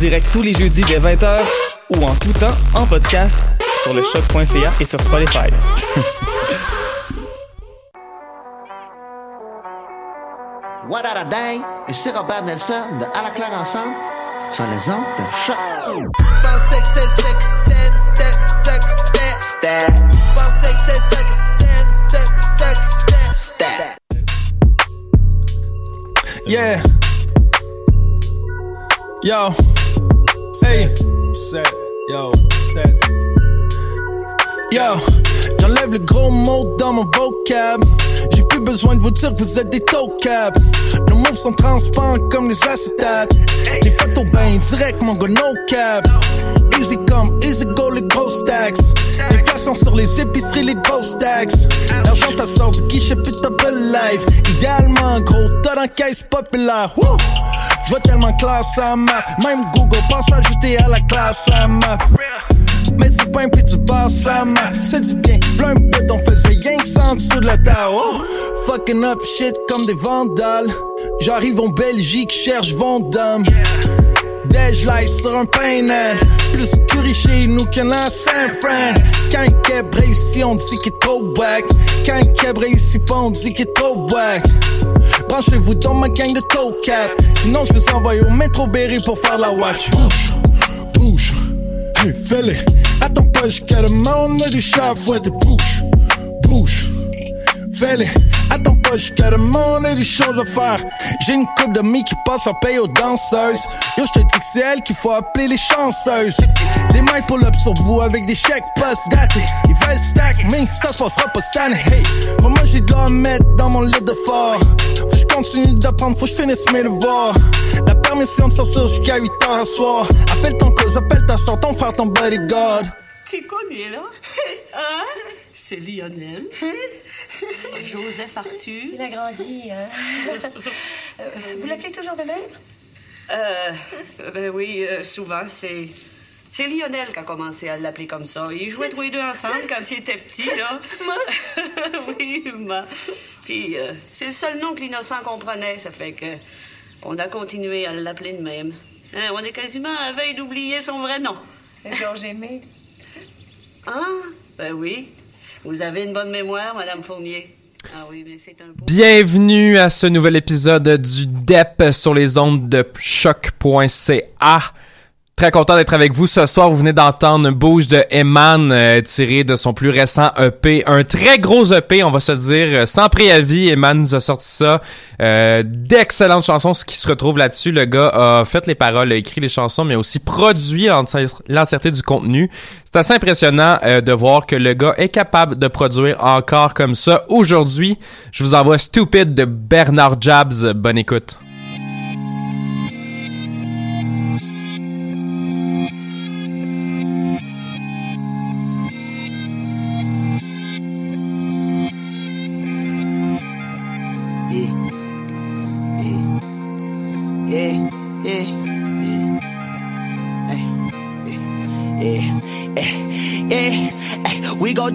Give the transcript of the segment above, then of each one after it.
Direct tous les jeudis dès 20h ou en tout temps en podcast sur le choc.ca et sur Spotify. What a day? Et c'est Robert Nelson de À la claire ensemble sur les ondes de choc. Yeah. Yo. Hey. Set. Yo. Set. Yo. J'enlève le gros mot dans mon vocab. J'ai plus besoin de vous dire que vous êtes des tocables. Nos moves sont transparents comme les acétates. Les photos ben direct, mon gars, no cap. Easy come, easy go, les gros stacks. L'inflation sur les épiceries, les gros stacks. L'argent t'as sort du guichet, puis t'as live. Idéalement, gros, t'as dans caisse populaire. Je vois tellement classe à map. Même Google pense l'ajouter à la classe à map. Mais du pain puis du basse à map. C'est du bien. V'là un peu, on faisait rien que ça en dessous de la table. Oh! Fucking up shit comme des vandales. J'arrive en Belgique, cherche Vendôme. Dej light sur un painan Plus curry chez nous a à Saint-Fran Quand un keb réussit, on dit qu'il est trop wack Quand un keb réussit pas, on dit qu'il est trop wack Branchez-vous dans ma gang de toe cap Sinon je vous envoie au métro Berry pour faire la wash. Bouge, bouge, hey fais-le. Attends pas jusqu'à demain, on a du chat fouette Bouge, bouge, fais-le. Attends pas jusqu'à demain, on a des choses à faire. J'ai une coupe d'amis qui passe en paye aux danseuses. Yo, je te dis que c'est elle qu'il faut appeler les chanceuses. Des mains pull up sur vous avec des chèques post datés Ils veulent ça se passera pas cette année Hey, moi j'ai de à mettre dans mon lit de fort Faut que je continue d'apprendre, faut que je finisse mes devoirs La permission de sortir jusqu'à 8 heures à soir Appelle ton cause, appelle ta soeur, ton frère, ton bodyguard Tu connais, là? Hein? C'est Lionel. Joseph Arthur. Il a grandi, hein? Vous l'appelez toujours de même? Euh, ben oui, euh, souvent, c'est. C'est Lionel qui a commencé à l'appeler comme ça. Ils jouaient tous les deux ensemble quand il était petit, là. oui, ma. Puis, euh, c'est le seul nom que l'innocent comprenait. Ça fait que. On a continué à l'appeler de même. Hein, on est quasiment à veille d'oublier son vrai nom. Georges Aimé. Ah, ben oui. Vous avez une bonne mémoire, Madame Fournier. Ah oui, mais c'est un beau... Bienvenue à ce nouvel épisode du DEP sur les ondes de choc.ca. Très content d'être avec vous ce soir. Vous venez d'entendre bouge de Eman euh, de son plus récent EP. Un très gros EP, on va se dire. Sans préavis, Eman nous a sorti ça. Euh, D'excellentes chansons, ce qui se retrouve là-dessus. Le gars a fait les paroles, a écrit les chansons, mais aussi produit l'entièreté du contenu. C'est assez impressionnant euh, de voir que le gars est capable de produire encore comme ça. Aujourd'hui, je vous envoie Stupid de Bernard Jabs. Bonne écoute.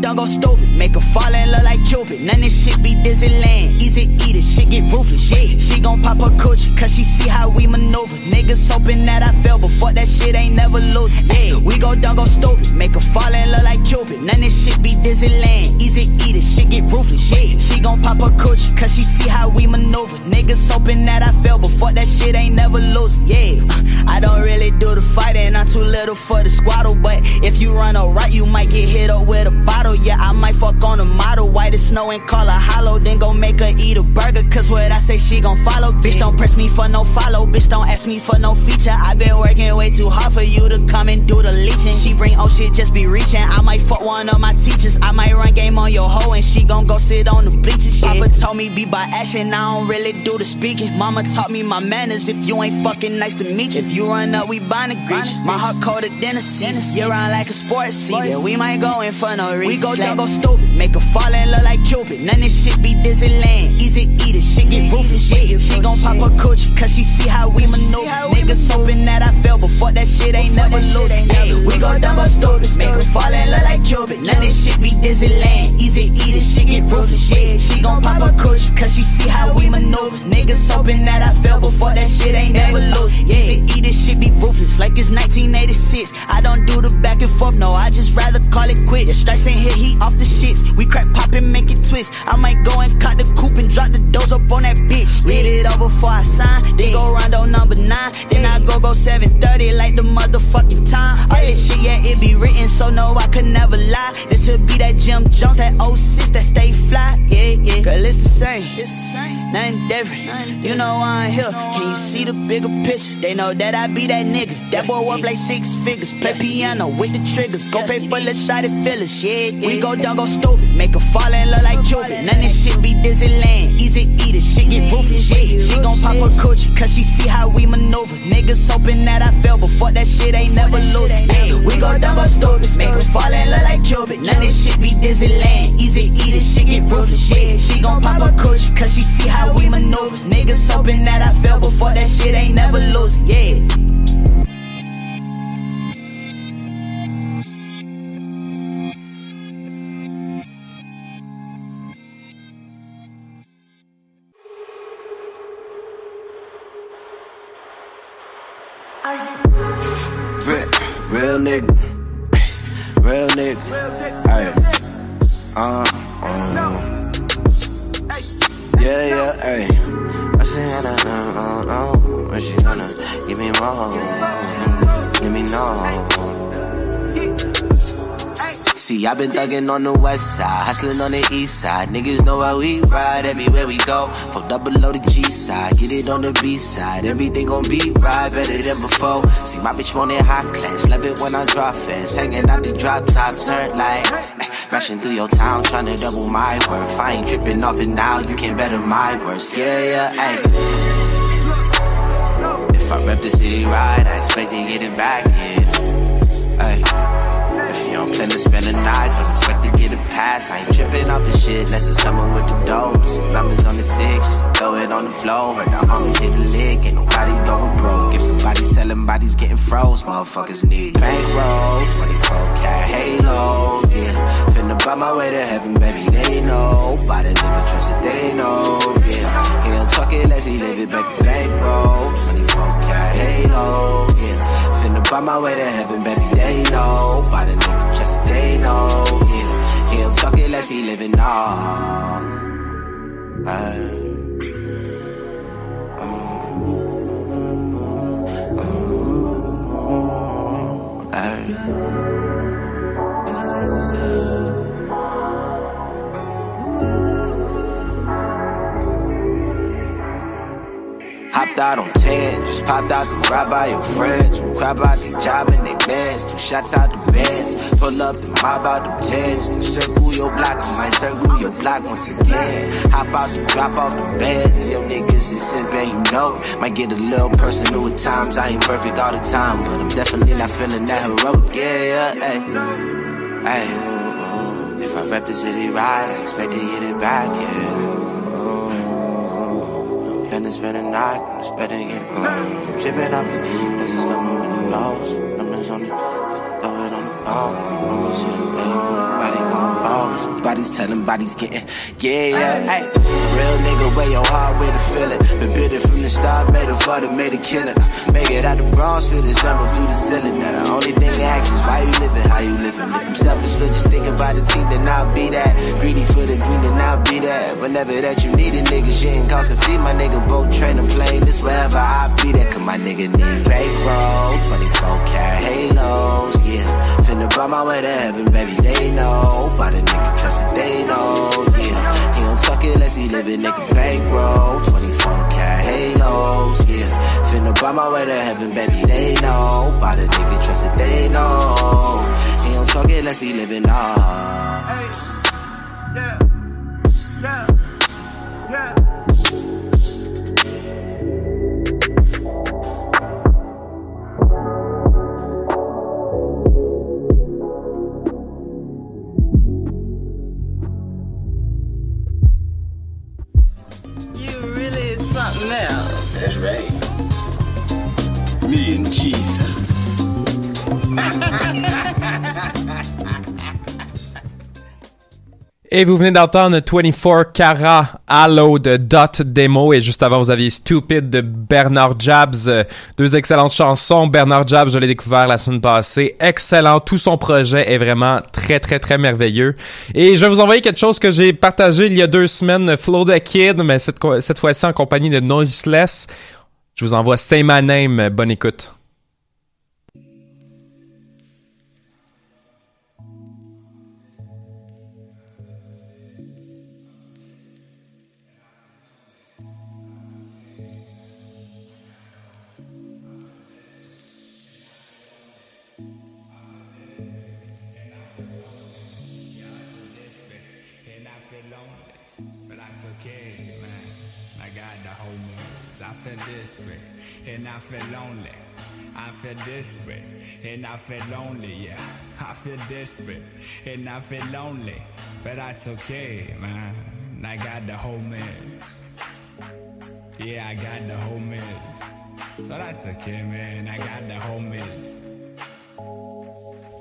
We go stupid. Make her fall in love like Cupid. None this shit be Disneyland. Easy eat it, shit get ruthless. Yeah, she gon' pop her coochie, cause she see how maneuver. Niggas hoping that I fail, but fuck that shit ain't never lose. Yeah, we go dumb, go stupid. Make her fall and look like Cupid. None this shit be Disneyland. Easy eat it, shit get ruthless. Yeah, she gon' pop her coochie, cause she see how we maneuver. Niggas hoping that I fail, but fuck that shit ain't never lose. Yeah, I don't really do the fighting, I'm too little for the squaddle. But if you run a right, you might get hit up with a bottle. Yeah, I might fuck on a model. White as snow and call her hollow. Then go make her eat a burger. Cause what I say, she gon' follow. Bitch, don't press me for no follow. Bitch, don't ask me for no feature. I been working way too hard for you to come and do the leeching. She bring oh shit, just be reaching. I might fuck one of my teachers. I might run game on your hoe and she gon' go sit on the bleachers. Papa told me be by action, I don't really do the speaking. Mama taught me my manners. If you ain't fucking nice to meet you. If you run up, we bind a grease. My heart colder than a season. You run like a sports season. We might go in for no reason. We go down, go stupid. Make her fall and look like Cupid. None of this shit be Disneyland. Easy eat it, shit get ruthless. shit. she gon' pop her coochie, cause she see how we maneuver. Niggas hoping that I fail, but fuck that shit ain't never. Yeah, we go down, go stupid. Make her fall and look like Cupid. None of this shit be Disneyland. Easy eat it, shit get ruthless. Yeah, she gon' pop a coochie, cause she see how we maneuver. Niggas hoping that I fail, but fuck that shit ain't never lose. Yeah, eat it, shit be ruthless, like it's 1986. I don't do the back and forth, no, I just rather call it quit. If strikes ain't hit, he off the shits. We crack pop and make it twist. I might go and cut the coupe and drop the doors up on that bitch. Read it over before I sign. Then go rondo number nine. Then I go go 730 like the motherfucking time. All this shit, yeah, it be written, so no, I could never lie. This would be that Jim Jones, that 06 that stay fly. Yeah, yeah. Girl, it's the same. It's the same. Nothing different. You know I'm here. Can you see the bigger picture? They know that I be that nigga. That boy worth like six figures. Play piano with the triggers. Go pay for the shot at fillers. Yeah, yeah. We go dog go stupid. Make her fall and look like Cupid. None of this shit be Disneyland. Easy eat it. Shit get ruthless. Yeah, she gon' pop her coochie. Cause she see how we maneuver. Niggas hoping that I fail, but fuck that shit ain't never lose. Hey, we go dog go stupid. Make her fall and look like Cupid. None of this shit be Disneyland. Easy eat it. Shit get ruthless. Yeah, she gon' pop her coochie. Cause she see how we maneuver. Niggas hoping that I fail, but fuck that shit ain't never lose. Yeah. Uh, uh. Yeah, yeah, ay. I say, uh, uh, uh, uh. When she gonna give me more? Give me no. See, I've been thugging on the west side, hustling on the east side. Niggas know how we ride everywhere we go. Fuck double below the G side, get it on the B side. Everything gon' be right, better than before. See, my bitch want it high class, love it when I drop fast. Hanging out the drop top, turn like. Mashing through your town, trying to double my worth. I ain't tripping off it now, you can't better my worst. Yeah, yeah, ayy. If I rep the city right, I expect to get it back, yeah. Ay. If you don't plan to spend the night, don't expect pass. I ain't tripping off the shit unless it's someone with the dough. Do some numbers on the six, just throw it on the floor. Heard the homies hit the lick, ain't nobody going broke. If somebody selling bodies getting froze, motherfuckers need bankroll. 24 karat halo, yeah. Finna buy my way to heaven, baby, they know. By the nigga trust it, they know, yeah. He don't talk it less, he live it, baby, bankroll. 24 to ride by your friends. Who crap out the job and they bands. Two shots out the bands. Pull up the mob out them tens. Then circle your block, I might circle your block once again. Hop out the drop off the bands. Yo, niggas is sippin', you know. Might get a little personal at times. I ain't perfect all the time, but I'm definitely not feeling that heroic. Yeah, yeah. Hey. If I rep the city right, I expect to get it back, yeah. Been a night, it's better get blown. Tripping up, this is coming with the nose. Numbers on it, just throw it on the ball. Let me bodies, tell them bodies getting, yeah, yeah. Hey, real nigga, wear your heart, way to feel it. Been built it from the start, made a father, made a killer. Make it out the Bronx, feel the summer through the ceiling. Now the only thing I ask is why you living, how you living. I'm selfish for just thinking about the team, then I'll be that. Greedy for the green, then I'll be that. Whenever that you need a nigga, shit ain't cost a fee. My nigga boat train and plane, this wherever I be that. Cause my nigga need bankroll, 24 karat halos, yeah. Finna buy my way to heaven, baby, they know. By the nigga trust it, they know, yeah. He don't talk it unless he living, nigga bankroll, 24 karat halos, yeah. Finna buy my way to heaven, baby, they know. By the nigga trust it, they know. He don't talk it unless he living, nah. Et vous venez d'entendre 24 Cara Halo de Dot Demo et juste avant vous aviez Stupid de Bernard Jabs. Deux excellentes chansons. Bernard Jabs, je l'ai découvert la semaine passée. Excellent. Tout son projet est vraiment très très très merveilleux. Et je vais vous envoyer quelque chose que j'ai partagé il y a deux semaines, Flow the Kid, mais cette, cette fois-ci en compagnie de Noiseless. Je vous envoie Say My Name. Bonne écoute. Feel lonely, yeah. I feel desperate, and I feel lonely, but that's okay, man. I got the whole homies. Yeah, I got the whole homies. So that's okay, man. I got the whole homies.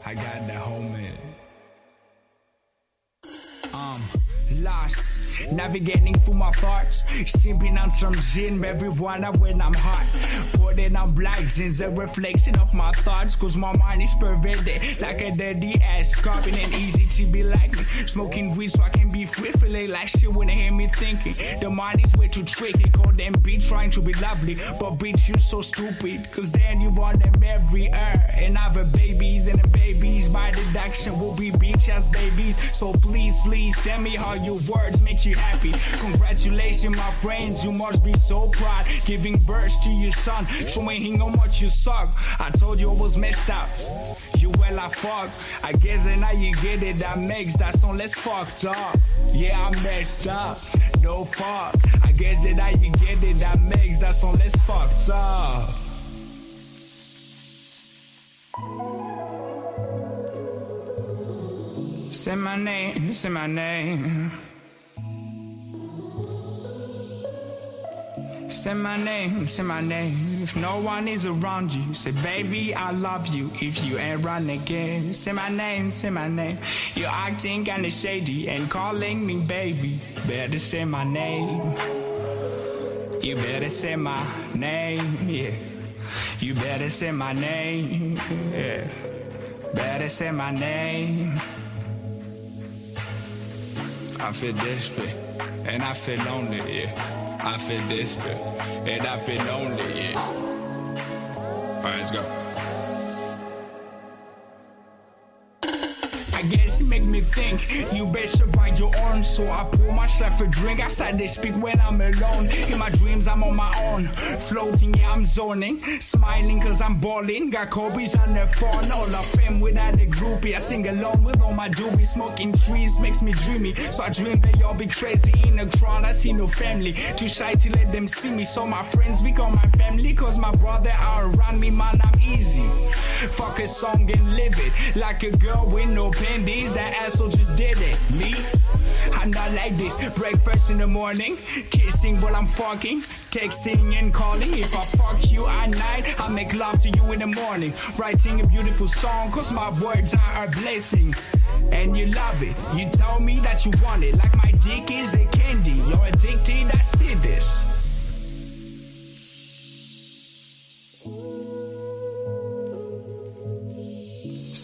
I got the homies. Um, lost, navigating through my thoughts, sipping on some gin, marijuana when I'm hot. Putting on black gin's a reflection of my thoughts, cause my mind is perverted like a dirty ass. It ain't easy to be like me, smoking weed so I can be free, feeling like shit when they hear me thinking. The mind is way too tricky, call them bitch trying to be lovely, but bitch you so stupid, cause then you want them every hour. And other babies and the babies by deduction will be bitch ass babies. So please, please tell me how your words make you happy. Congratulations, my friends, you must be so proud. Giving birth to your son, showing him how much you suck. I told you I was messed up. You well I fuck. I guess that now you get it. That makes that song less fucked up. Yeah, I messed up. No fuck. I guess that now you get it. That makes that song less fucked up. Say my name, say my name. Say my name, say my name. If no one is around you, say baby I love you. If you ain't run again, say my name, say my name. You're acting kinda shady and calling me baby. Better say my name. You better say my name, yeah. You better say my name, yeah. Better say my name. I feel desperate and I feel lonely, yeah. I feel desperate and I feel lonely, yeah. Alright, let's go. Guess make me think you better write your own. So I pour myself a drink outside they speak when I'm alone. In my dreams, I'm on my own. Floating, yeah, I'm zoning. Smiling cause I'm balling. Got Kobe's on their phone. All of fame without a groupie. I sing along with all my doobies. Smoking trees makes me dreamy. So I dream they all be crazy in a crowd. I see no family. Too shy to let them see me. So my friends become my family. Cause my brother are around me, man, I'm easy. Fuck a song and live it. Like a girl with no panties. That asshole just did it. Me? I'm not like this. Breakfast in the morning, kissing while I'm fucking, texting and calling. If I fuck you at night, I make love to you in the morning. Writing a beautiful song, cause my words are a blessing. and you love it. You told me that you want it, like my dick is a candy. You're addicted, I see this.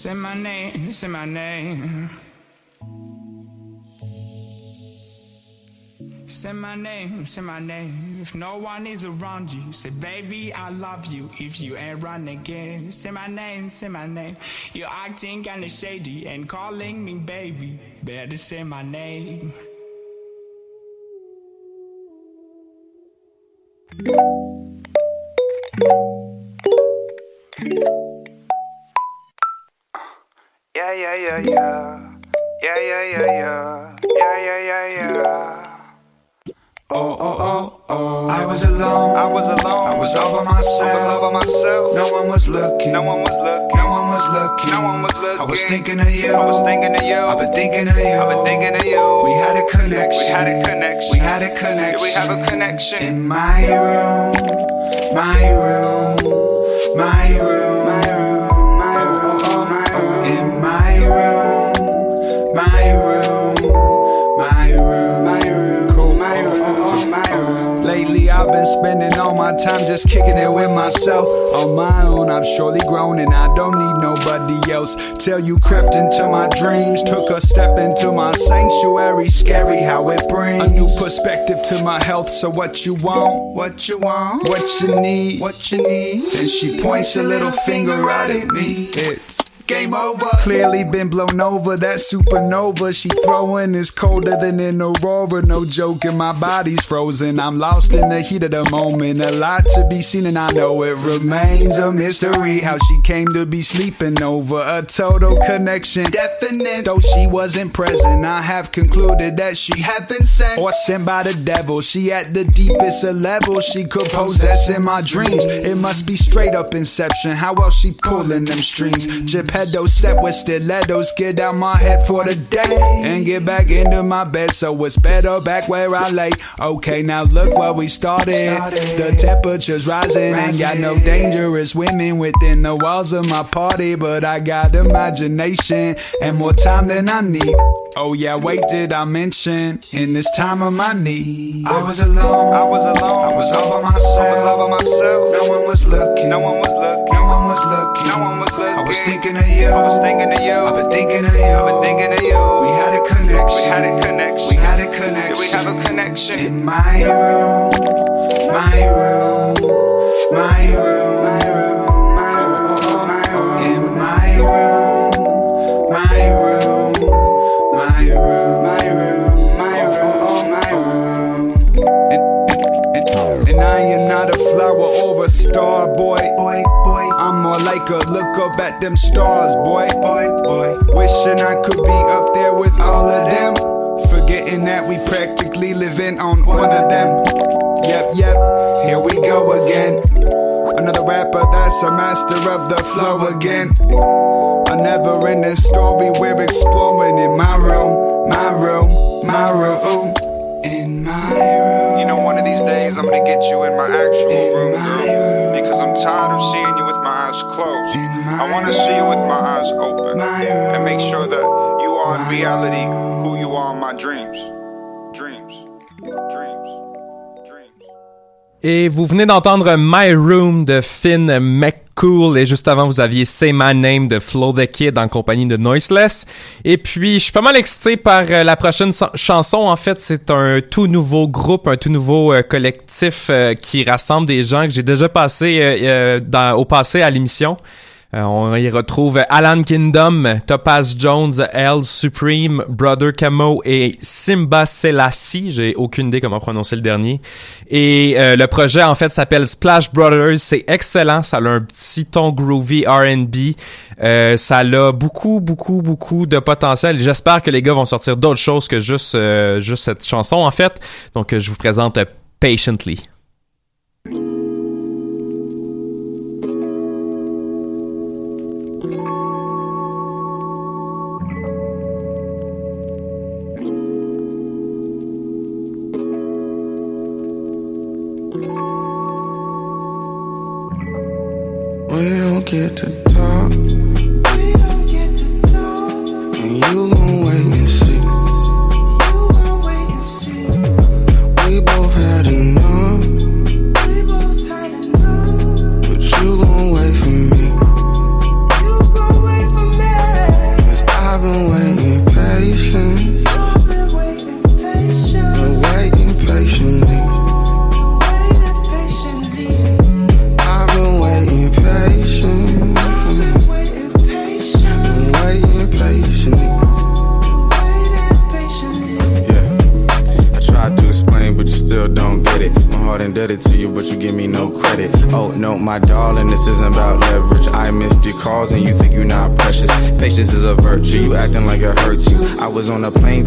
Say my name, say my name. Say my name, say my name. If no one is around you, say, baby, I love you. If you ain't run again, say my name, say my name. You're acting kinda shady and calling me baby. Better say my name. Yeah, yeah, yeah, yeah. Yeah, yeah, yeah, yeah. Yeah, yeah, yeah, yeah. Oh, oh, oh, oh. I was alone. I was alone. I was all by myself. I was all by myself. No one was looking. No one was looking. No one was looking. No one was looking. I was thinking of you. I was thinking of you. I've been thinking of you. I've been thinking of you. We had a connection. We had a connection. We had a connection. Yeah, we have a connection. In my room. My room. My room. My room. I've been spending all my time just kicking it with myself. On my own, I've surely grown and I don't need nobody else. Till you crept into my dreams, took a step into my sanctuary. Scary how it brings a new perspective to my health. So, what you want? What you want? What you need? What you need? Then she points a little finger right at me. It's Game over. Clearly been blown over. That supernova she throwing is colder than an aurora. No joking, my body's frozen. I'm lost in the heat of the moment. A lot to be seen, and I know it remains a mystery how she came to be sleeping over. A total connection, Definite. though she wasn't present. I have concluded that she Heaven sent. or sent by the devil. She at the deepest of levels she could possess in my dreams. It must be straight up inception. How else she pulling them strings? Geppetto set with stilettos. Get out my head for the day and get back into my bed. So it's better back where I lay. Okay, now look where we started. The temperature's rising. Ain't got no dangerous women within the walls of my party, but I got imagination and more time than I need. Oh yeah, wait, did I mention in this time of my need? I was alone. I was alone. I was all by myself. I was all by myself. No one was looking. No one was looking. No one was looking. No one was looking. I was thinking of you. I was thinking of you. I've been thinking of you. I've been thinking of you. We had a connection. We had a connection. We had a connection. we have a connection. In. My room. My room. My room. Star, boy. Boy, boy, I'm more like a look up at them stars, boy. boy, boy. Wishing I could be up there with all of them. Forgetting that we practically living on one of them. Yep, yep, here we go again. Another rapper that's a master of the flow again. A never ending story we're exploring in my room, my room, my room. In my room. You know, one of these days I'm gonna get you in my actual In room, my girl. Room. Because I'm tired of seeing you with my eyes closed. In I wanna see you with my eyes open. My And make sure that you are in reality room. who you are in my dreams. Dreams. Dreams. Dreams. Et vous venez d'entendre My Room de Finn McCool et juste avant vous aviez Say My Name de Flow the Kid en compagnie de Noiseless. Et puis je suis pas mal excité par euh, la prochaine chanson. En fait, c'est un tout nouveau groupe, un tout nouveau euh, collectif euh, qui rassemble des gens que j'ai déjà passé au passé à l'émission. Euh, on y retrouve Alan Kingdom, Topaz Jones, L Supreme, Brother Camo et Simba Selassie. J'ai aucune idée comment prononcer le dernier. Et euh, le projet en fait s'appelle Splash Brothers. C'est excellent. Ça a un petit ton groovy R&B. Euh, ça a beaucoup, beaucoup, beaucoup de potentiel. J'espère que les gars vont sortir d'autres choses que juste, euh, juste cette chanson en fait. Donc je vous présente Patiently. We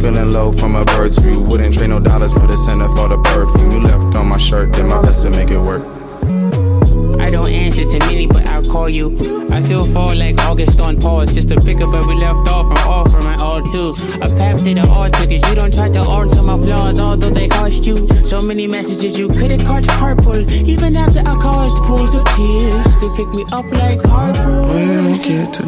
feeling low from a bird's view. Wouldn't trade no dollars for the center for the perfume. You left on my shirt, did my best to make it work. I don't answer to many, but I'll call you. I still fall like August on pause, just to pick up where we left off and offer my all too. A path to the altar, cause you don't try to alter my flaws, although they cost you. So many messages you could've caught carpool, even after I caused pools of tears. Still pick me up like harpoon. We don't get to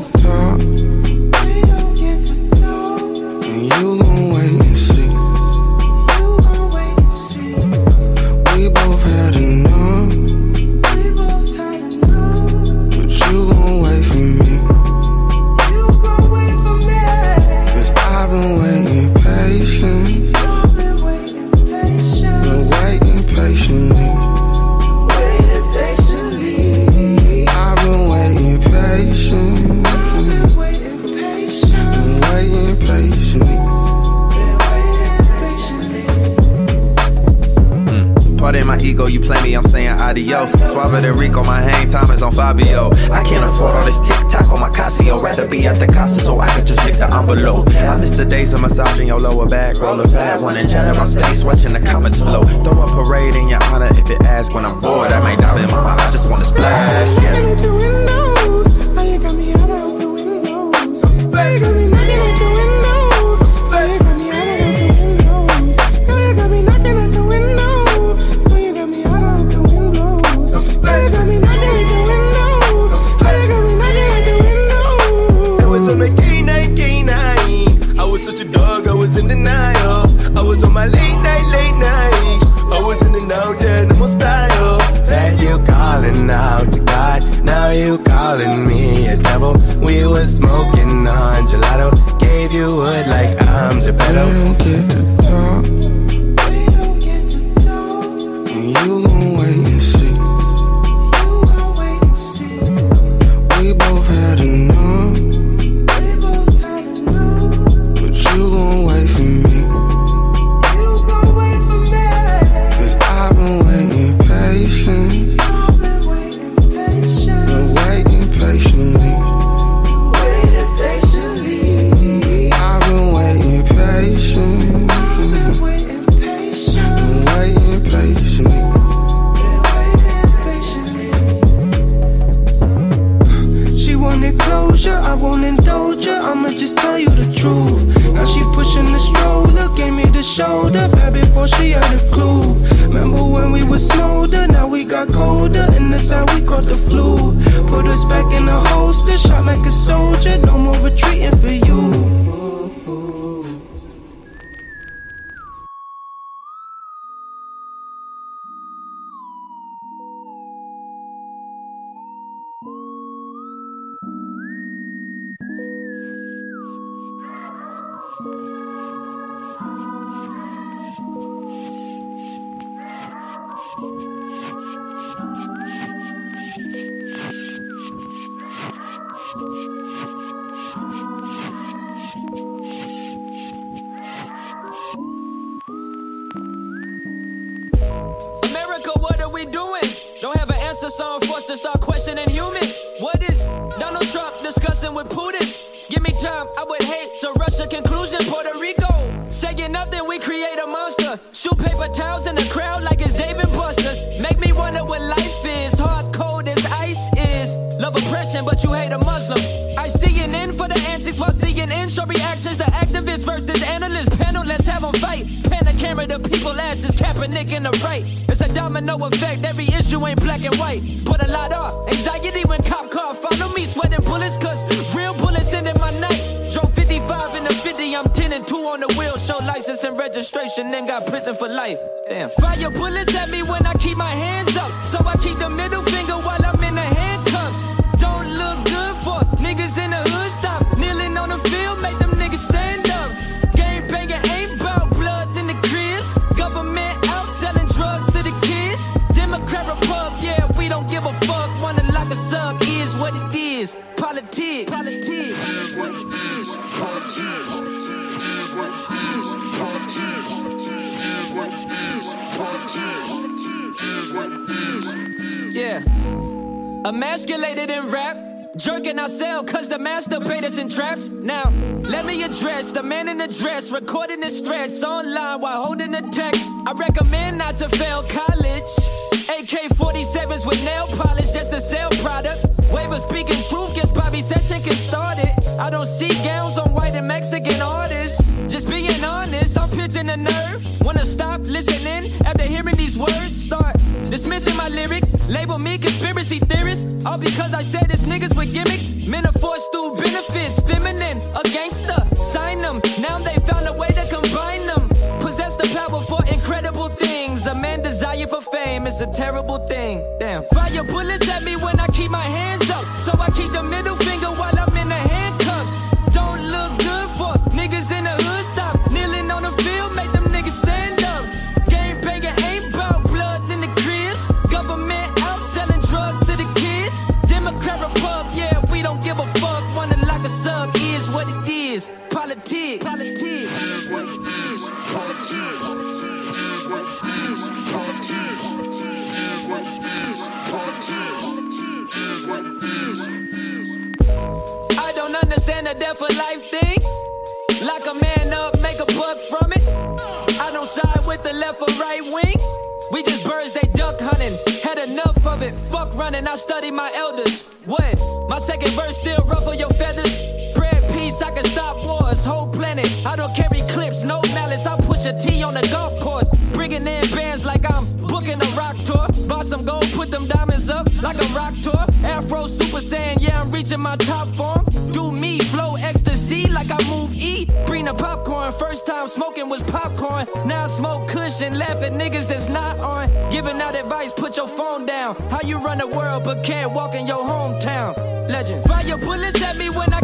lower back, roll a fat one and in my space, watching the comments flow. Throw a parade in your honor if it ask when I'm bored. I might dive in my mind, I just wanna splash. Yeah. Denial. Oh. I was on my late night, late night. I was in and out there, no style. That you calling out to God, now you calling me a devil. We were smoking on gelato, gave you wood like I'm Geppetto. And so to start questioning humans. What is Donald Trump discussing with Putin? Give me time, I would hate to rush a conclusion. Puerto Rico, saying nothing, we create a monster. Shoot paper towels in the crowd like it's David Busters. Make me wonder what life is. Hard cold as ice is. Love oppression, but you hate a Muslim. I see an end for the antics while seeing in show reactions. The activists versus analysts panel, let's have them fight. Pan the camera, the people asses, Kaepernick in the right. It's a domino effect, issue ain't black and white. Put a lot off. Anxiety when cop car follow me, sweating bullets, cause real bullets end in my night. Drove 55 in the 50, I'm 10 and 2 on the wheel. Show license and registration, then got prison for life. Damn. Fire bullets at me when I keep my hands up. So I keep the middle finger while Emasculated in rap. Jerking our cell cause the master paid us in traps. Now, let me address the man in the dress, recording his threats online while holding the text. I recommend not to fail college. AK 47s with nail polish just to sell product. Waiver speaking truth gets Bobby Session can start it. I don't see gowns on white and Mexican artists. Just being honest, I'm pitching a nerve. Wanna stop listening after hearing these words? Start dismissing my lyrics. Label me conspiracy theorist. All because I said it's niggas with gimmicks. Men are forced through benefits. Feminine, a gangster. Sign them. Now they found a way to combine them. Possess the power for incredible things. A man desire for fame is a terrible thing. Damn. Fire bullets at me when I keep my hands up. So I keep the middle finger while I'm in the handcuffs. Don't look good for niggas in the hood. Stop kneeling on the field, make Politics. Politics. Politics. Politics. Politics. I don't understand the death for life thing. Lock a man up, make a buck from it. I don't side with the left or right wing. We just birds, they duck hunting. Had enough of it. Fuck running, I study my elders. What? My second verse still ruffle your feathers. Peace, I can stop wars. Whole planet, I don't carry clips, no malice. I push a T on the golf course. Bringing in bands like I'm booking a rock tour. Buy some gold, put them diamonds up like a rock tour. Afro Super Saiyan, yeah, I'm reaching my top form. Do me, flow ecstasy like I move E. Bring the popcorn, first time smoking was popcorn. Now I smoke cushion, laugh at niggas that's not on. Giving out advice, put your phone down. How you run the world but can't walk in your hometown? Legend. Fire bullets at me when I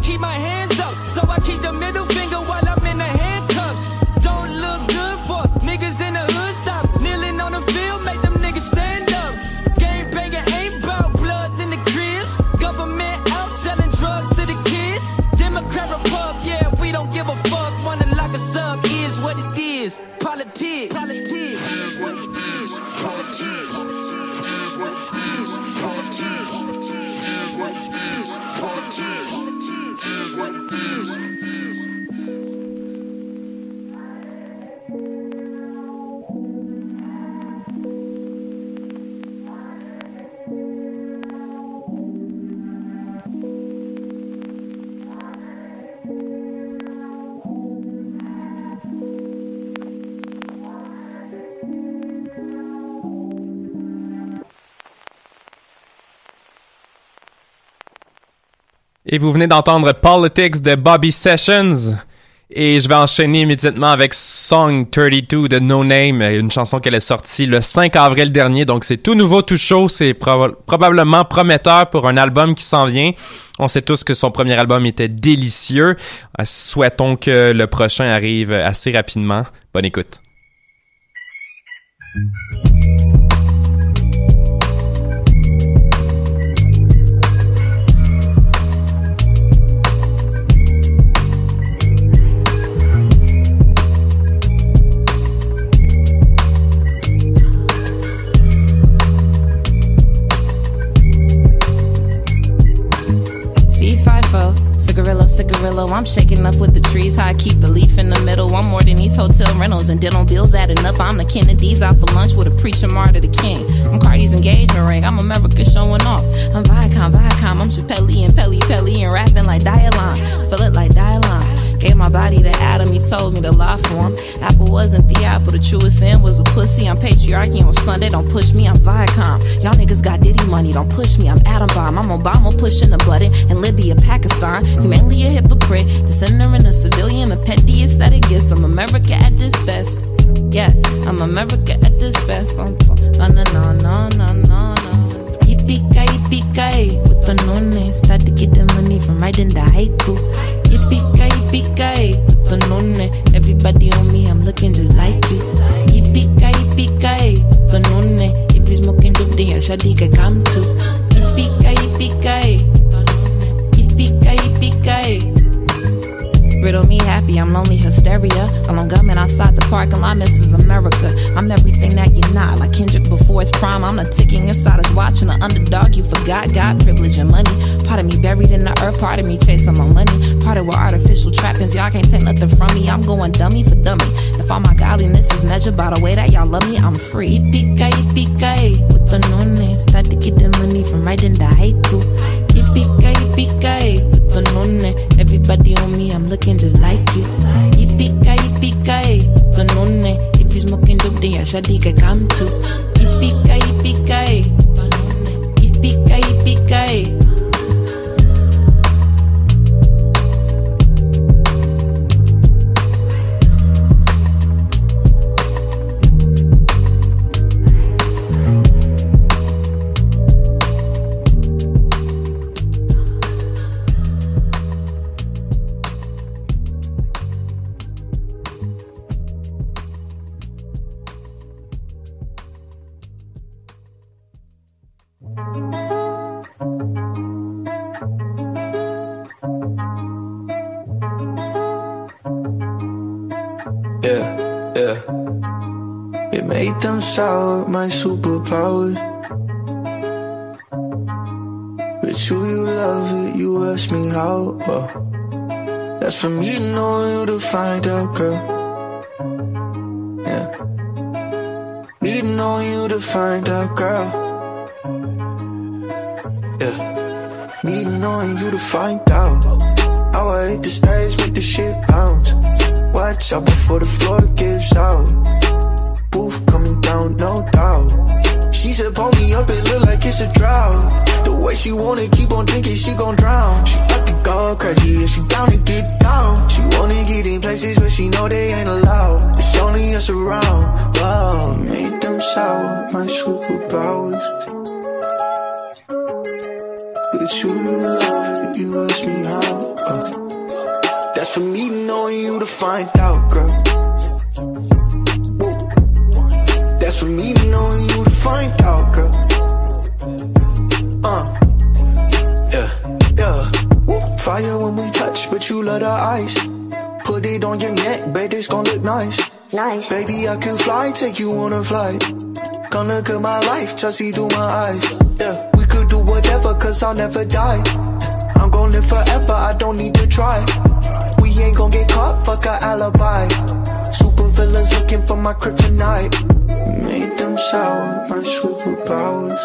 Et vous venez d'entendre Politics de Bobby Sessions. Et je vais enchaîner immédiatement avec Song 32 de No Name, une chanson qu'elle est sortie le 5 avril dernier. Donc c'est tout nouveau, tout chaud. C'est proba- probablement prometteur pour un album qui s'en vient. On sait tous que son premier album était délicieux. Euh, Souhaitons que le prochain arrive assez rapidement. Bonne écoute. Cigarillo, cigarillo. I'm shaking up with the trees. How I keep the leaf in the middle. I'm more than these hotel rentals and dental bills adding up. I'm the Kennedys out for lunch with a preacher martyr the king. I'm Cardi's engagement ring. I'm America showing off. I'm Viacom, Viacom. I'm Chappelle and Pelly Pelly and rapping like Dialon. Spell it like Dialon. Gave my body to Adam, he told me to lie for him. Apple wasn't the apple, the truest sin was a pussy. I'm patriarchy on Sunday, don't push me, I'm Viacom. Y'all niggas got Diddy money, don't push me, I'm Adam Bomb. I'm Obama pushing a button in Libya, Pakistan. Humanly a hypocrite, the sinner and the civilian, the pettiest that it gets. I'm America at this best. Yeah, I'm America at this best. No, no, no, no, no, no. Yippee-ki, yippee-ki, with the nonne. Start to get the money from writing the haiku. Yippee-ki, yippee-ki, with the nonne. Everybody on me, I'm looking just like you. Yippee-ki, yippee-ki, with the nonne. If you smoking dope, then your shawty can come too. Yippee-ki, yippee-ki, yippee-ki, yippee-ki. Riddle me happy, I'm lonely hysteria. Alone gunman outside the parking lot, Mrs. America. I'm everything that you're not. Like Kendrick before his prime. I'm the ticking inside his watch and the underdog you forgot. Got privilege and money. Part of me buried in the earth, part of me chasing my money. Part of with artificial trappings. Y'all can't take nothing from me. I'm going dummy for dummy. If all my godliness is measured by the way that y'all love me, I'm free. Yippee-ki, yippee-ki, with the nonne. Start to get the money from writing the haiku. Yippee-ki, yippee-ki, with the nonne. Everybody on me, I'm looking just like you. Yippee-ki, yippee-ki, with the nonne. If you smoking dope, then your shawty can come too. Yippee-ki, yippee-ki, eh, yippee-ki, yippee-ki. Sour, my superpowers. But you, you love it, you ask me how. Uh, that's for me to know you to find out, girl. Yeah. Me to know you to find out, girl. Yeah. Me to knowing you to find out. How I hit the stage, make the shit bounce. Watch out before the floor gives out. It look like it's a drought. The way she wanna keep on drinking, she gon' drown. She about to go crazy and she down to get down. She wanna get in places where she know they ain't allowed. It's only us around. Wow, made them sour, my superpowers. But you love you ask me how. Uh. That's for me knowing you to find out, girl. You love the ice. Put it on your neck, babe, it's gon' look nice. Nice. Baby, I could fly, take you on a flight. Gonna look at my life, just see through my eyes. Yeah, we could do whatever, cause I'll never die. I'm gon' live forever, I don't need to try. We ain't gon' get caught, fuck a alibi. Super villains looking for my kryptonite. Made them sour, my superpowers.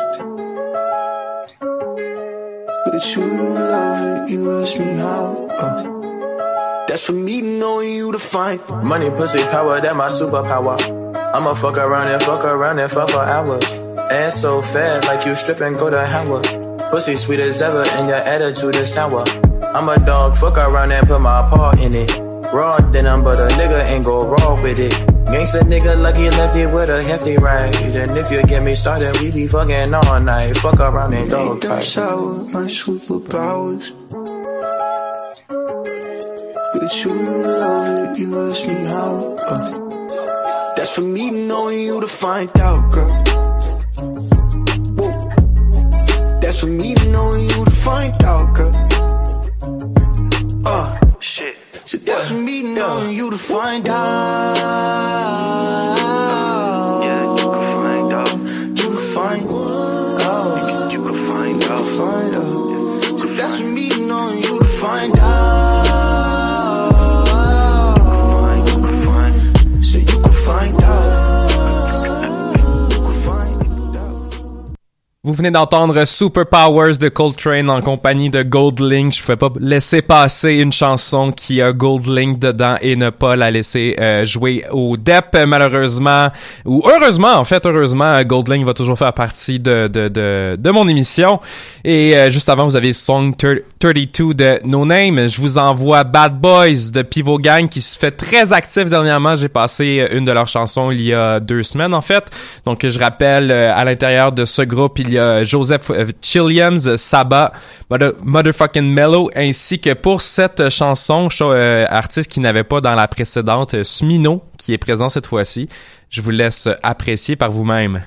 But you love it, you ask me how. Uh. That's for me knowing you to find. Money, pussy, power, that my superpower. I'ma fuck around and fuck around and fuck for hours. Ass so fat, like you strip and go to Howard. Pussy sweet as ever, and your attitude is sour. I'm a dog, fuck around and put my paw in it. Raw denim, but a nigga ain't go raw with it. Gangsta nigga lucky left it with a hefty ride. And if you get me started, we be fucking all night. Fuck around and dog Made them fight. sour, my superpowers. But you love it, you ask me how. Uh. That's for me knowing you to find out, girl. Whoa. That's for me knowing you to find out, girl. Uh. Shit. So that's for me knowing you to find out. Yeah, you can find out. You can find out. You can find out. Find out. So that's for me Vous venez d'entendre Superpowers de Coltrane en compagnie de Goldlink. Je pouvais pas laisser passer une chanson qui a Goldlink dedans et ne pas la laisser euh, jouer au DEP malheureusement ou heureusement en fait heureusement Goldlink va toujours faire partie de de de, de mon émission et euh, juste avant vous avez Song 32 de No Name. Je vous envoie Bad Boys de Pivot Gang qui se fait très actif dernièrement. J'ai passé une de leurs chansons il y a deux semaines en fait. Donc je rappelle euh, à l'intérieur de ce groupe il y a Joseph euh, Chilliams, Saba, Mother- Motherfucking Mellow, ainsi que pour cette chanson, euh, artiste qui n'avait pas dans la précédente, euh, Smino, qui est présent cette fois-ci. Je vous laisse apprécier par vous-même.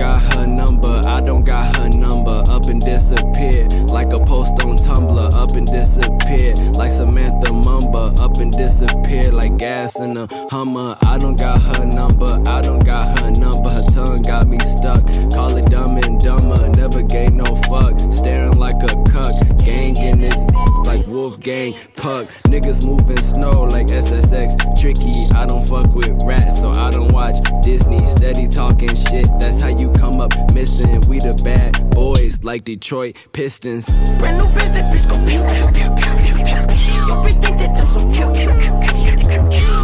Got her number, I don't got her number. Up and disappear, like a post on Tumblr. Up and disappear, like Samantha Mumba. Up and disappear, like gas in a Hummer. I don't got her number, I don't got her number. Her tongue got me stuck. Call it dumb and dumber. Never gave no fuck. Staring like a cuck. Gang in this like Puck. Niggas moving snow like SSX. Tricky, I don't fuck with rats, so I don't watch Disney. Steady talking shit, that's how you come up missing. We the bad boys like Detroit Pistons. Brand new that bitch pew pew pew pew pew pew pew. You be think that I'm so cute cute cute cute cute cute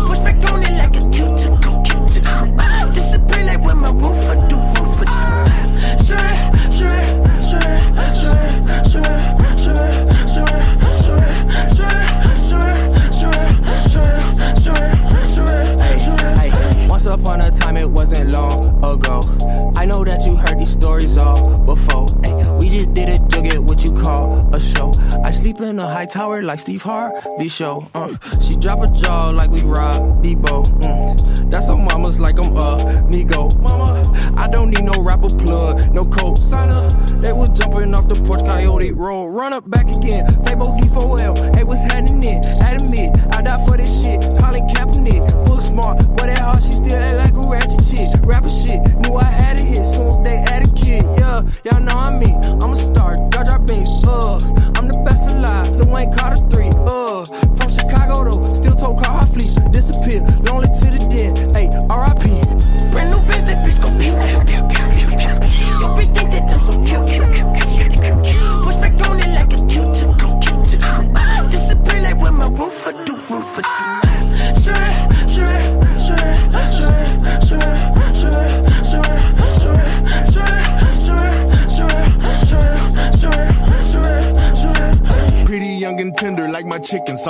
long ago. I know that you heard these stories all before. Ay, we just did a to get what you call a show. I sleep in a high tower like Steve Harvey show. Uh, she drop a jaw like we rob Debo. Mm, that's on mamas like I'm a Nego. Mama, I don't need no rapper plug, no coke signer. They was jumping off the porch, coyote roll. Run up back again. Fabo D4L. Hey, what's happening? Admit, I die for this shit. Colin Kaepernick, book smart, but at heart she still act like a ratchet shit. Rapper shit, knew I had a hit soon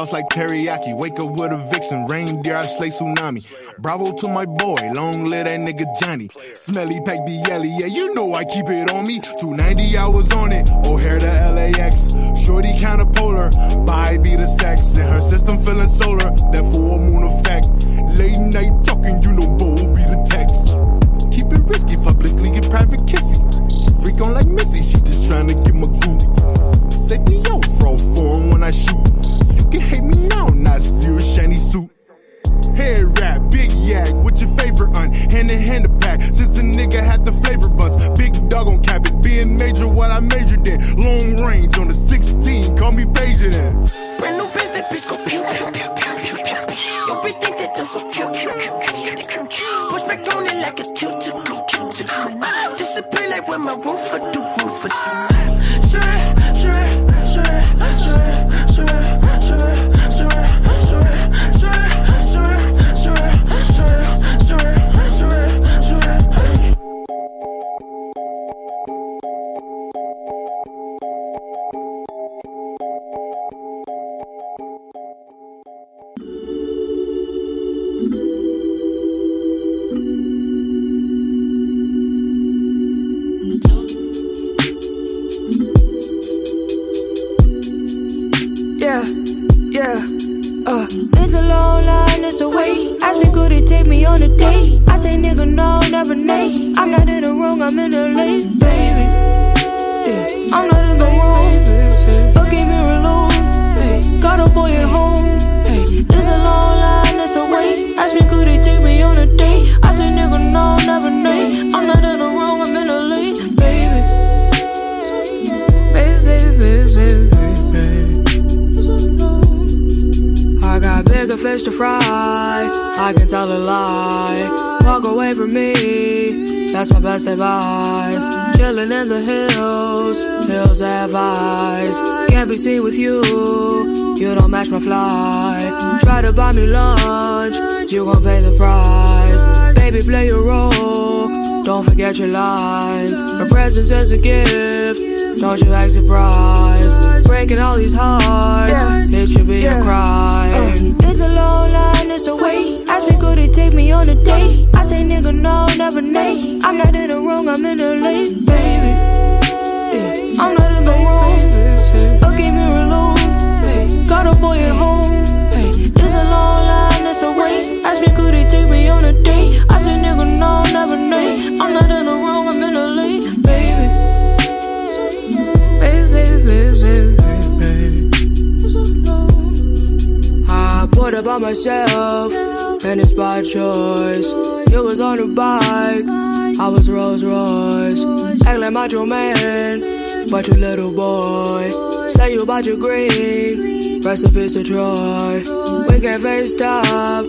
sauce like teriyaki. Wake up with a vixen, reindeer, I slay tsunami. Bravo to my boy, long live that nigga Johnny. Smelly pack BL, yeah, you know I keep it on me. 290 hours on it, O'Hare to LAX. Shorty kinda polar, by be the sex. And her system feeling solar, that full moon effect. Late night talking, you know, bold be the text. Keep it risky, publicly get private kissing. Freak on like Missy, she just trying to get my goop. Safety yo, throw form when I shoot. You hate me now, not see shiny suit. Head wrap, big yak, what's your favorite un? Hand in hand to pack, since a nigga had the flavor buns. Big dog on campus, being major what I majored in. Long range on the 16, call me Pager then. Brand new bitch, that bitch gon' pew pew pew pew pew pew pew. You be think that I'm so cute cute cute cute cute cute cute. Push back on it like a cute to go cute. Disappear like when my roof do buy me lunch. You gon' pay the price. Baby, play your role. Don't forget your lines. My presence is a gift. Don't you act surprised. Breaking all these hearts. It should be a crime. Uh, it's a long line, it's a wait. Ask me, could it take me on a date? I say, nigga, no, never nay. I'm not in the wrong, I'm in the late, baby. I'm not in the wrong. Look at me alone. Got a boy at home away. Ask me, could he take me on a date? I said, nigga, no, never name. I'm not in the wrong, I'm in a lead, baby. Baby, baby, baby, baby. I bought it by myself, and it's by choice. You was on a bike, I was Rolls Royce. Act like my man, but you little boy. Say you about your green recipes to Troy. We can FaceTime,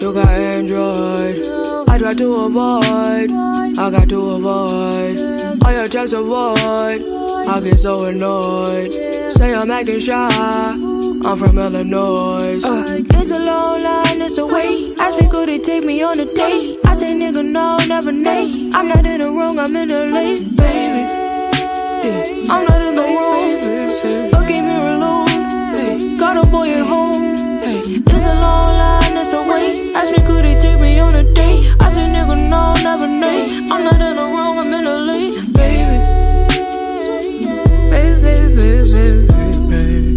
you got Android. I try to avoid, I got to avoid. All your checks avoid, I get so annoyed. Say I'm acting shy, I'm from Illinois. Uh, it's a long line, it's a wait. Ask me could it take me on a date? I say nigga no, never nay. I'm not in the wrong, I'm in the late, baby. Yeah, I'm not in the wrong. Look at me alone. Got a boy at home. It's a long line, it's a wait. Ask me could it take me on a date? I say nigga no, never nay. I'm not in the wrong, I'm in the late, baby. Baby, baby, baby, baby,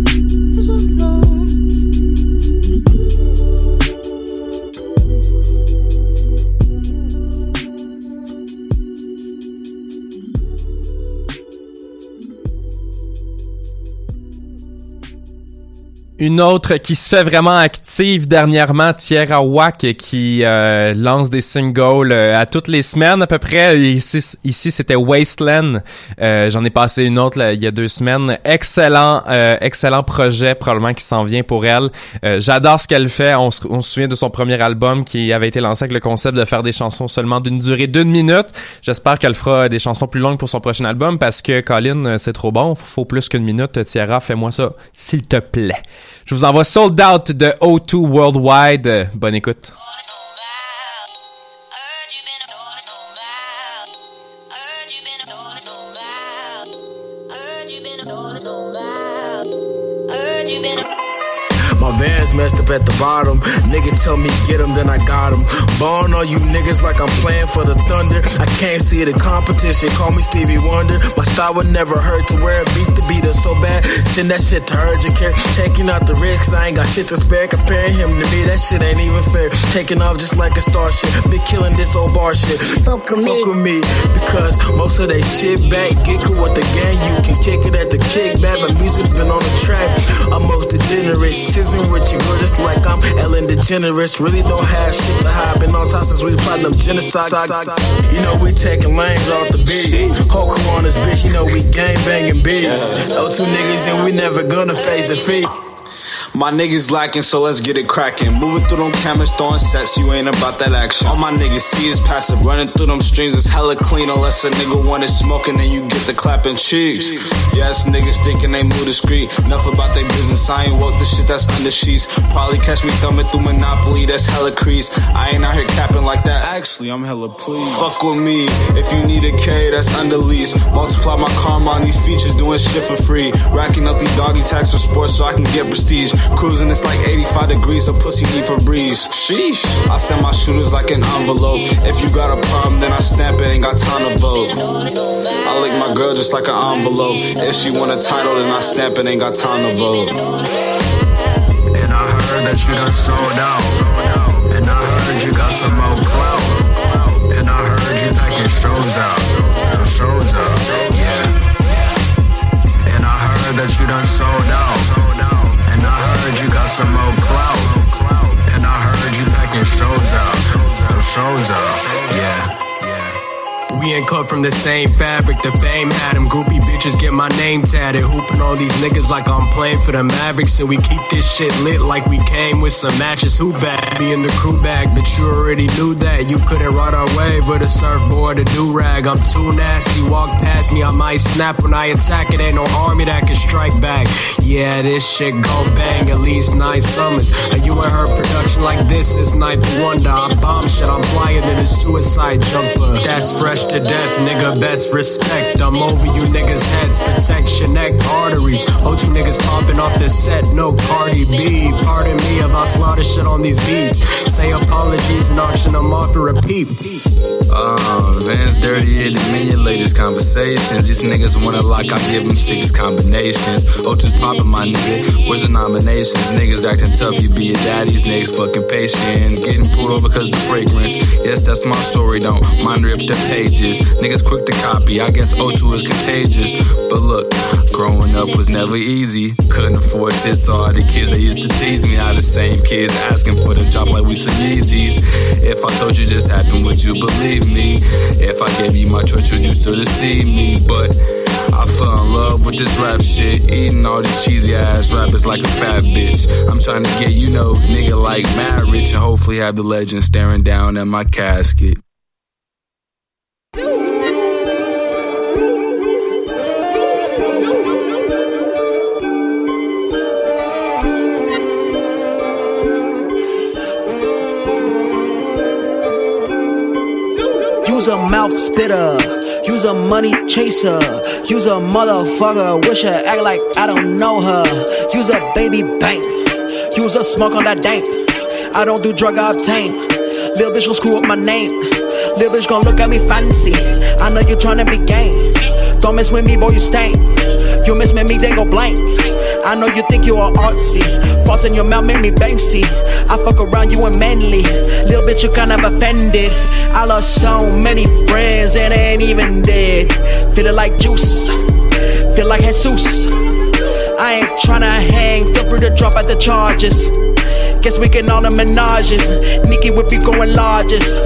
Une autre qui se fait vraiment active dernièrement, Tierra Wack, qui euh, lance des singles euh, à toutes les semaines à peu près. Ici, c'était Wasteland. Euh, J'en ai passé une autre il y a deux semaines. Excellent, excellent projet probablement qui s'en vient pour elle. J'adore ce qu'elle fait. On se, on se souvient de son premier album qui avait été lancé avec le concept de faire des chansons seulement d'une durée d'une minute. J'espère qu'elle fera des chansons plus longues pour son prochain album parce que Colin, c'est trop bon. Faut plus qu'une minute. Tierra, fais-moi ça, s'il te plaît. Je vous envoie Sold Out de O2 Worldwide. Bonne écoute. Van's messed up at the bottom. Nigga tell me get him, then I got him. Ballin' on you niggas like I'm playing for the Thunder. I can't see the competition, call me Stevie Wonder. My style would never hurt to wear a beat the beater so bad. Send that shit to urgent care. Taking out the risks, I ain't got shit to spare. Comparing him to me, that shit ain't even fair. Taking off just like a starship. Been killing this old bar shit. Fuck with me. Fuck with me. Because most of that shit back. Get cool with the gang, you can kick it at the kickback. My music been on the track. I'm most degenerate. Sizzling just like I'm Ellen DeGeneres. Really don't have shit to hide. Been on top since we platinum genocide. You know we taking lanes off the beat. Whole crew on this bitch, you know we gang banging beats. O2 niggas and we never gonna face a defeat. My niggas lacking, so let's get it cracking. Moving through them cameras, throwing sets, you ain't about that action. All my niggas see is passive, running through them streams is hella clean. Unless a nigga want it smoking, then you get the clapping cheeks. Yes, niggas thinking they move discreet. Enough about their business, I ain't woke the shit that's under sheets. Probably catch me thumbing through Monopoly, that's hella crease. I ain't out here capping like that, actually, I'm hella pleased. Fuck with me, if you need a K, that's under lease. Multiply my karma on these features, doing shit for free. Racking up these doggy tags for sports so I can get prestige. Cruising, it's like 85 degrees, so pussy need for breeze. Sheesh. I send my shooters like an envelope. If you got a problem, then I stamp it, ain't got time to vote. I lick my girl just like an envelope. If she want a title, then I stamp it, ain't got time to vote. And I heard that you done sold out. And I heard you got some more clout. And I heard you packing shows out. Shows out, some more clout. And I heard you packing shows out. Them shows out, yeah. We ain't cut from the same fabric, the fame had him. Groupie bitches get my name tatted. Hooping all these niggas like I'm playing for the Mavericks. And we keep this shit lit like we came with some matches. Who bad? Be in the crew bag, but you already knew that. You couldn't ride our with a surfboard, a do rag. I'm too nasty, walk past me, I might snap when I attack. It ain't no army that can strike back. Yeah, this shit go bang at least nine summers. And you ain't her production like this is ninth wonder. I bomb shit, I'm flying in a suicide jumper. That's fresh to death, nigga, best respect. I'm over you niggas' heads, protection, neck arteries. O2 niggas popping off the set, no Cardi B. Pardon me if I slaughter shit on these beats. Say apologies and auction them off for a peep. Uh, Vans dirty million latest conversations. These niggas wanna lock, I give them six combinations. O2's popping my nigga. Where's the nominations? Niggas acting tough, you be your daddy's niggas fucking patient. Getting pulled over cause the fragrance. Yes, that's my story, don't mind rip the pages. Niggas quick to copy, I guess O2 is contagious. But look, Growing up was never easy. Couldn't afford shit, so all the kids that used to tease me are the same kids asking for the job like we some Yeezys. If I told you this happened, would you believe me? If I gave you my trust, would you still deceive me? But I fell in love with this rap shit. Eating all these cheesy ass rappers like a fat bitch. I'm trying to get, you know, nigga like mad rich and hopefully have the legend staring down at my casket. Use a mouth spitter. Use a money chaser. Use a motherfucker. Wish her act like I don't know her. Use a baby bank. Use a smoke on that dank. I don't do drug, obtain. Lil' bitch gon' screw up my name. Lil' bitch gon' look at me fancy. I know you tryna be gang. Don't mess with me, boy, you stank. You mess with me, they go blank. I know you think you are artsy. Faults in your mouth make me Banksy. I fuck around you and manly. Little bitch, you kind of offended. I lost so many friends and ain't even dead. Feeling like juice. Feel like Jesus. I ain't tryna hang. Feel free to drop out the charges. Guess we can all the menages. Nikki would be going largest.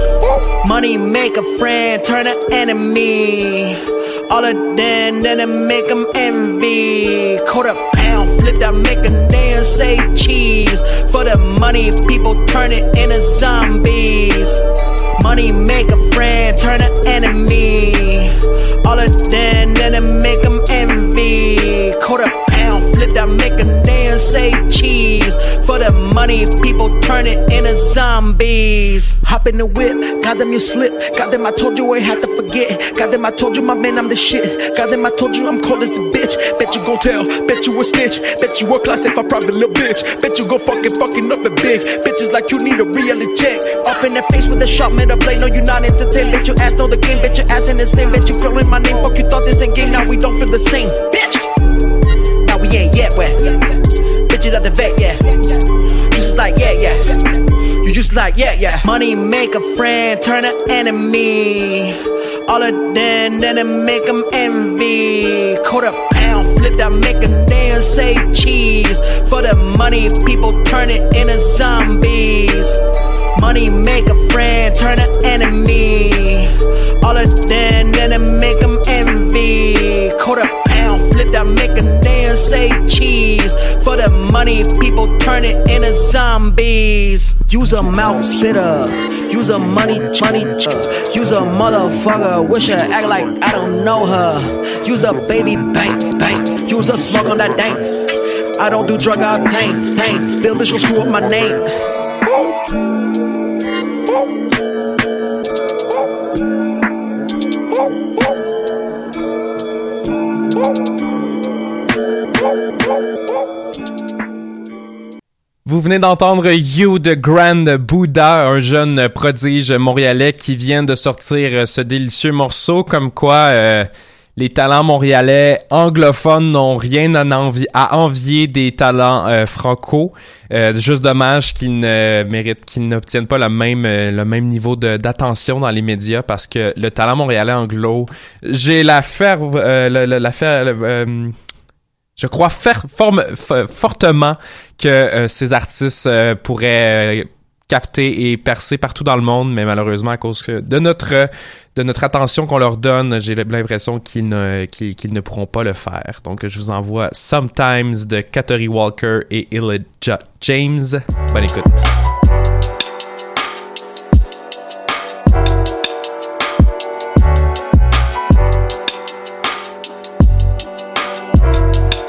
Money make a friend, turn an enemy. All of them, then it make them envy. Quarter pound, flip that, make a damn say cheese. For the money, people turn it into zombies. Money make a friend, turn an enemy. All of them, then it make them envy. Quarter flip that, make a damn say cheese. For the money, people turn it into zombies. Hop in the whip, got them you slip. Got them I told you I had to forget. Got them I told you my man I'm the shit. Got them I told you I'm cold as a bitch. Bet you gon' tell, bet you a snitch. Bet you a class if I private little bitch. Bet you gon' fucking fucking up a big. Bitches like you need a reality check. Up in the face with a shot, sharp metal blade. No, you not entertained. Bet your ass know the game. Bet your ass in the same. Bet you calling my name. Fuck you thought this ain't game. Now we don't feel the same. Bitch. We ain't yet wet. Bitches at the vet, yeah. You just like, yeah, yeah. You just like, yeah, yeah. Money make a friend, turn an enemy. All of them, then it make them envy. Quarter pound, flip that, make a damn say cheese. For the money, people turn it into zombies. Money make a friend, turn an enemy. All of them, then it make them envy. Quarter say cheese. For the money, people turn it into zombies. Use a mouth spitter. Use a money, money, use a motherfucker. Wish her act like I don't know her. Use a baby bank, bank. Use a smoke on that dank. I don't do drug, I obtain, pain. Lil' bitch gon' screw up my name. Vous venez d'entendre You de Grand Buddha, un jeune prodige montréalais qui vient de sortir ce délicieux morceau, comme quoi euh, les talents montréalais anglophones n'ont rien à, envi à envier des talents euh, franco. Euh, juste dommage qu'ils ne méritent, qu'ils n'obtiennent pas le même euh, le même niveau d'attention dans les médias parce que le talent montréalais anglo, j'ai la faire euh, le- la faire euh, je crois fortement que euh, ces artistes euh, pourraient euh, capter et percer partout dans le monde, mais malheureusement à cause de notre de notre attention qu'on leur donne, j'ai l'impression qu'ils ne qu'ils, ne pourront pas le faire. Donc je vous envoie Sometimes de Kateri Walker et Elijah James. Bonne écoute.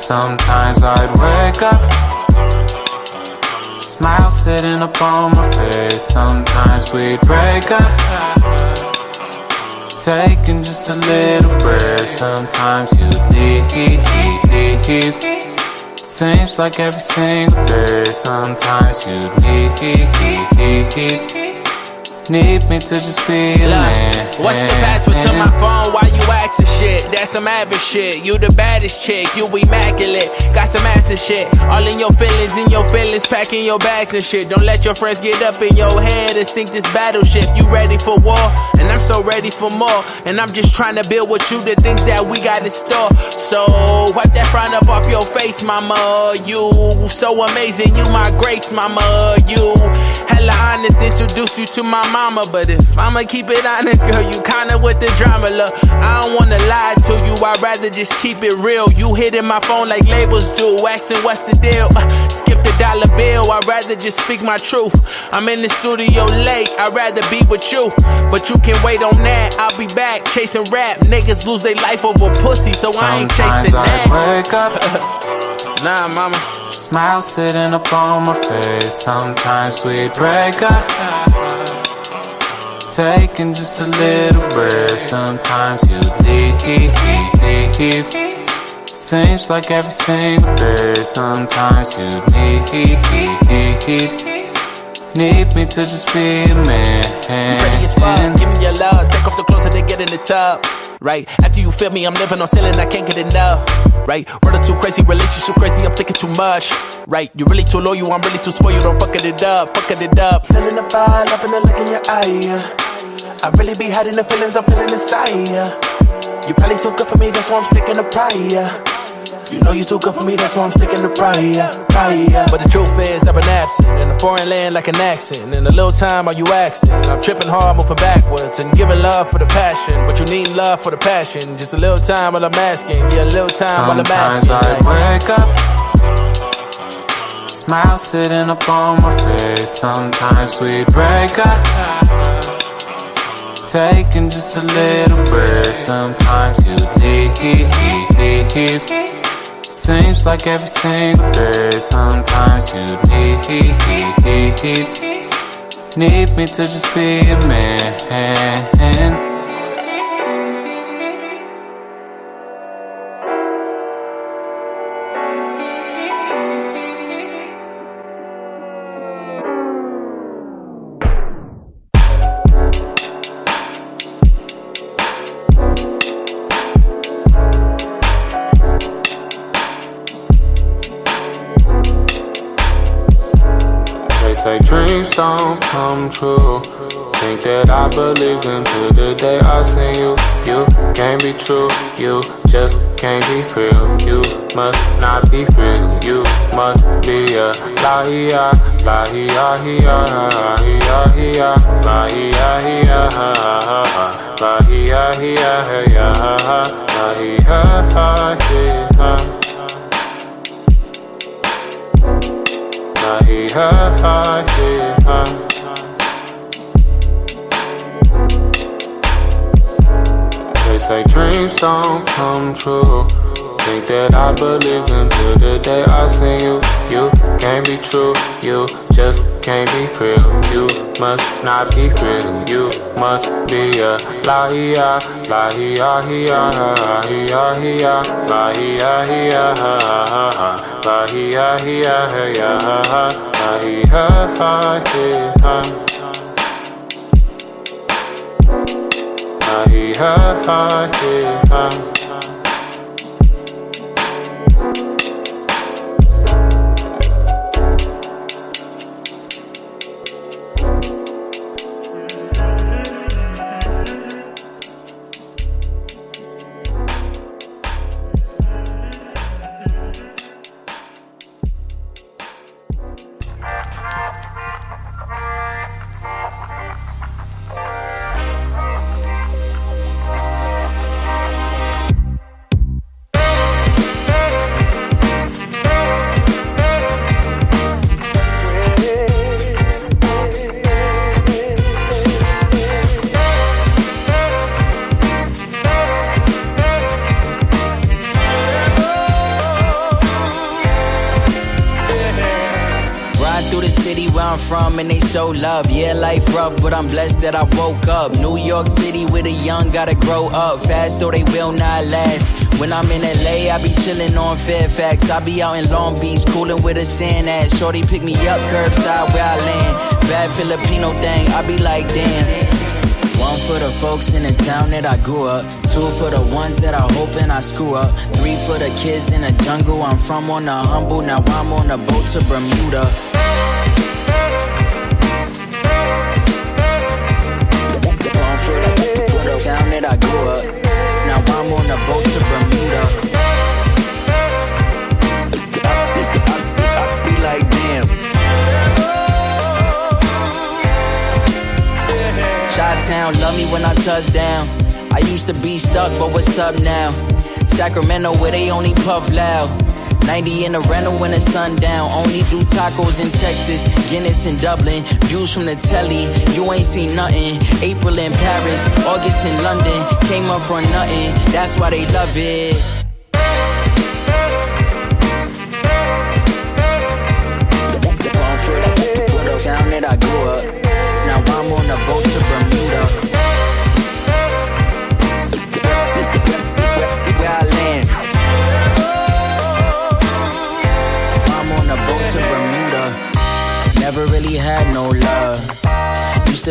Sometimes I'd wake up, smile sitting upon my face. Sometimes we'd break up, taking just a little break. Sometimes you'd leave. Seems like every single day. Sometimes you'd leave. Need me to just be a man. What's the password to my phone? Why you asking shit? That's some average shit. You the baddest chick, you immaculate. Got some ass and shit. All in your feelings, in your feelings, packing your bags and shit. Don't let your friends get up in your head and sink this battleship. You ready for war? And I'm so ready for more. And I'm just trying to build with you the things that we got in store. So wipe that frown up off your face, mama. You so amazing, you my grace, mama. You hella honest, introduce you to my mama. But if I'ma keep it honest, girl, you kinda with the drama. Look, I don't wanna lie to you, I'd rather just keep it real. You hitting my phone like labels do, asking what's the deal. Uh, skip dollar bill, I'd rather just speak my truth. I'm in the studio late, I'd rather be with you. But you can wait on that, I'll be back chasing rap. Niggas lose their life over pussy, so I ain't chasing Sometimes that. I wake up. nah, mama. Smile sitting up on my face. Sometimes we break up. Taking just a little break. Sometimes you leave. Seems like every single day. Sometimes you leave. Need me to just be a man. Ready as fuck, give me your love. Take off the clothes and then get in the tub. Right after you feel me, I'm living on ceiling, I can't get enough. Right, world is too crazy, relationship crazy, I'm thinking too much. Right, you're really too loyal, I'm really too spoiled, you don't fucking it up, fucking it up. Feeling the fire, loving the look in your eye. yeah. I really be hiding the feelings I'm feeling inside. yeah. You probably too good for me, that's why I'm sticking to pride. Yeah. You know you too good for me, that's why I'm sticking to pride, pride. But the truth is, I've been absent in a foreign land like an accent. In a little time, are you asking? I'm tripping hard, moving backwards and giving love for the passion. But you need love for the passion. Just a little time while I'm asking. Yeah, a little time while I'm Sometimes asking. I wake up. Smile sitting up on my face. Sometimes we break up. Taking just a little break. Sometimes you leave. Seems like every single day. Sometimes you leave. Need me to just be a man. Don't come true. Think that I believe them till the day I see you. You can't be true. You just can't be real. You must not be real. You must be a lie, lie, lie, They say dreams don't come true. Think that I believe them till the day I see you. You can't be true, you just can't be real. You must not be real, you must be a liar, liar, liar, liar, liar, liar, liar, liar, liar, gotta grow up fast or they will not last. When I'm in LA, I be chillin' on Fairfax. I be out in Long Beach, coolin' with a sand ass. Shorty pick me up curbside where I land. Bad Filipino thing, I be like, damn. One for the folks in the town that I grew up. Two for the ones that I hoping I screw up. Three for the kids in the jungle. I'm from on the humble. Now I'm on a boat to Bermuda. Boat to Bermuda. Shot Town, love me when I touch down. I used to be stuck, but what's up now? Sacramento, where they only puff loud. 90 in the rental when the sun down. Only do tacos in Texas, Guinness in Dublin. Views from the telly, you ain't seen nothing. April in Paris, August in London. Came up from nothing, that's why they love it. Town that I grew up.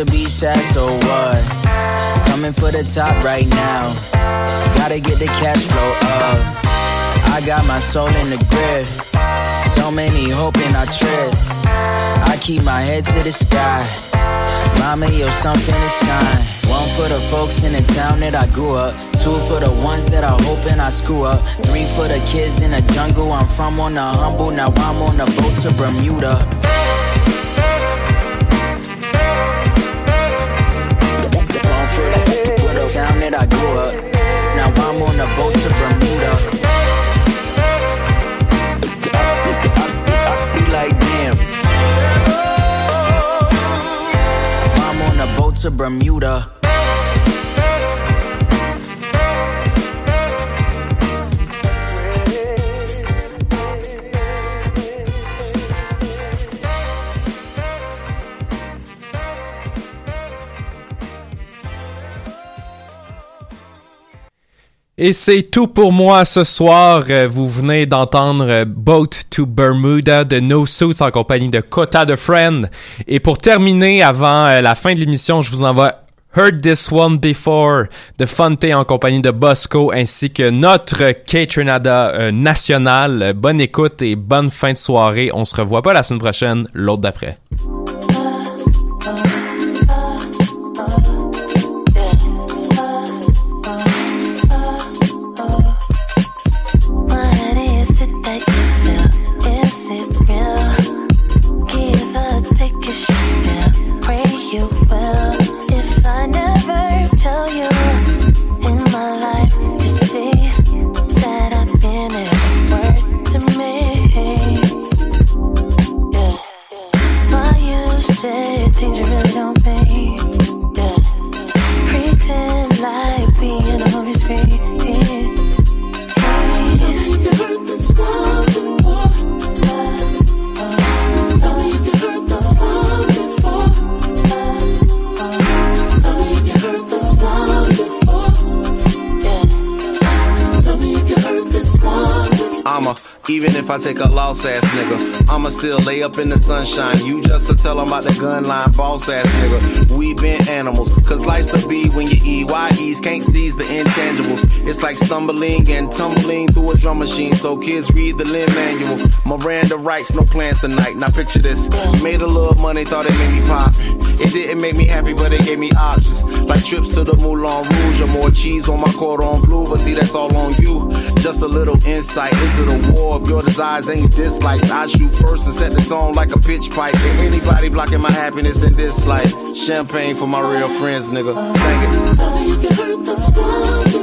To be sad, so what? Coming for the top right now. Gotta get the cash flow up. I got my soul in the grip. So many hoping I trip. I keep my head to the sky. Mama, yo, something to shine. One for the folks in the town that I grew up. Two for the ones that I hoping I screw up. Three for the kids in the jungle. I'm from on the humble. Now I'm on a boat to Bermuda. Town that I grew up. Now I'm on a boat to Bermuda. I be like, damn. I'm on a boat to Bermuda. Et c'est tout pour moi ce soir. Euh, Vous venez d'entendre euh, Boat to Bermuda de No Suits en compagnie de Kota the Friend. Et pour terminer, avant euh, la fin de l'émission, je vous envoie Heard This One Before de Fonte en compagnie de Bosco ainsi que notre K-Trinada euh, national. Euh, Bonne écoute et bonne fin de soirée. On se revoit pas la semaine prochaine, l'autre d'après. If I take a loss ass nigga, I'ma still lay up in the sunshine. You just to tell 'em about the gun line, boss ass nigga. We been animals, cause life's a B when you EYEs can't seize the intangibles. It's like stumbling and tumbling through a drum machine, so kids read the Lin-Manuel. Miranda writes, no plans tonight. Now picture this, made a little money, thought it made me pop. It didn't make me happy, but it gave me options. Like trips to the Moulin Rouge or more cheese on my cordon bleu, but see that's all on you. Just a little insight into the war of your desires and your dislikes. I shoot first and set the tone like a pitch pipe. And anybody blocking my happiness in this life, champagne for my real friends, nigga. Me you